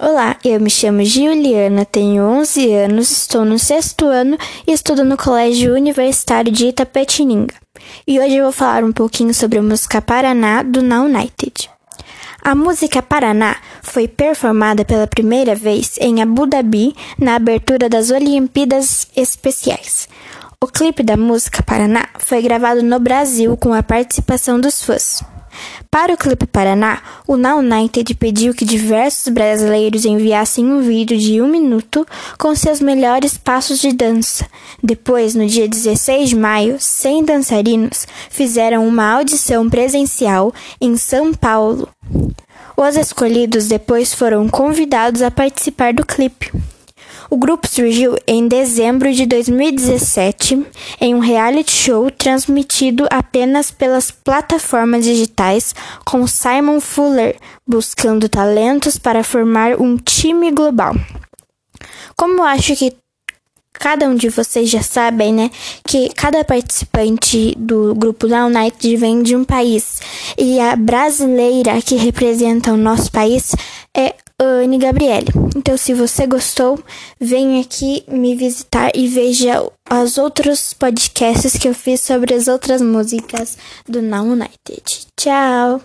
Olá, eu me chamo Juliana, tenho 11 anos, estou no sexto ano e estudo no Colégio Universitário de Itapetininga. E hoje eu vou falar um pouquinho sobre a música Paraná do Now United. A música Paraná foi performada pela primeira vez em Abu Dhabi na abertura das Olimpíadas Especiais. O clipe da música Paraná foi gravado no Brasil com a participação dos fãs. Para o Clipe Paraná, o Now United pediu que diversos brasileiros enviassem um vídeo de um minuto com seus melhores passos de dança. Depois, no dia 16 de maio, 100 dançarinos fizeram uma audição presencial em São Paulo. Os escolhidos depois foram convidados a participar do clipe. O grupo surgiu em dezembro de 2017 em um reality show transmitido apenas pelas plataformas digitais com Simon Fuller buscando talentos para formar um time global. Como eu acho que cada um de vocês já sabem, né, que cada participante do grupo Now United vem de um país e a brasileira que representa o nosso país é Anne Gabriele. Então, se você gostou, venha aqui me visitar e veja os outros podcasts que eu fiz sobre as outras músicas do Now United. Tchau!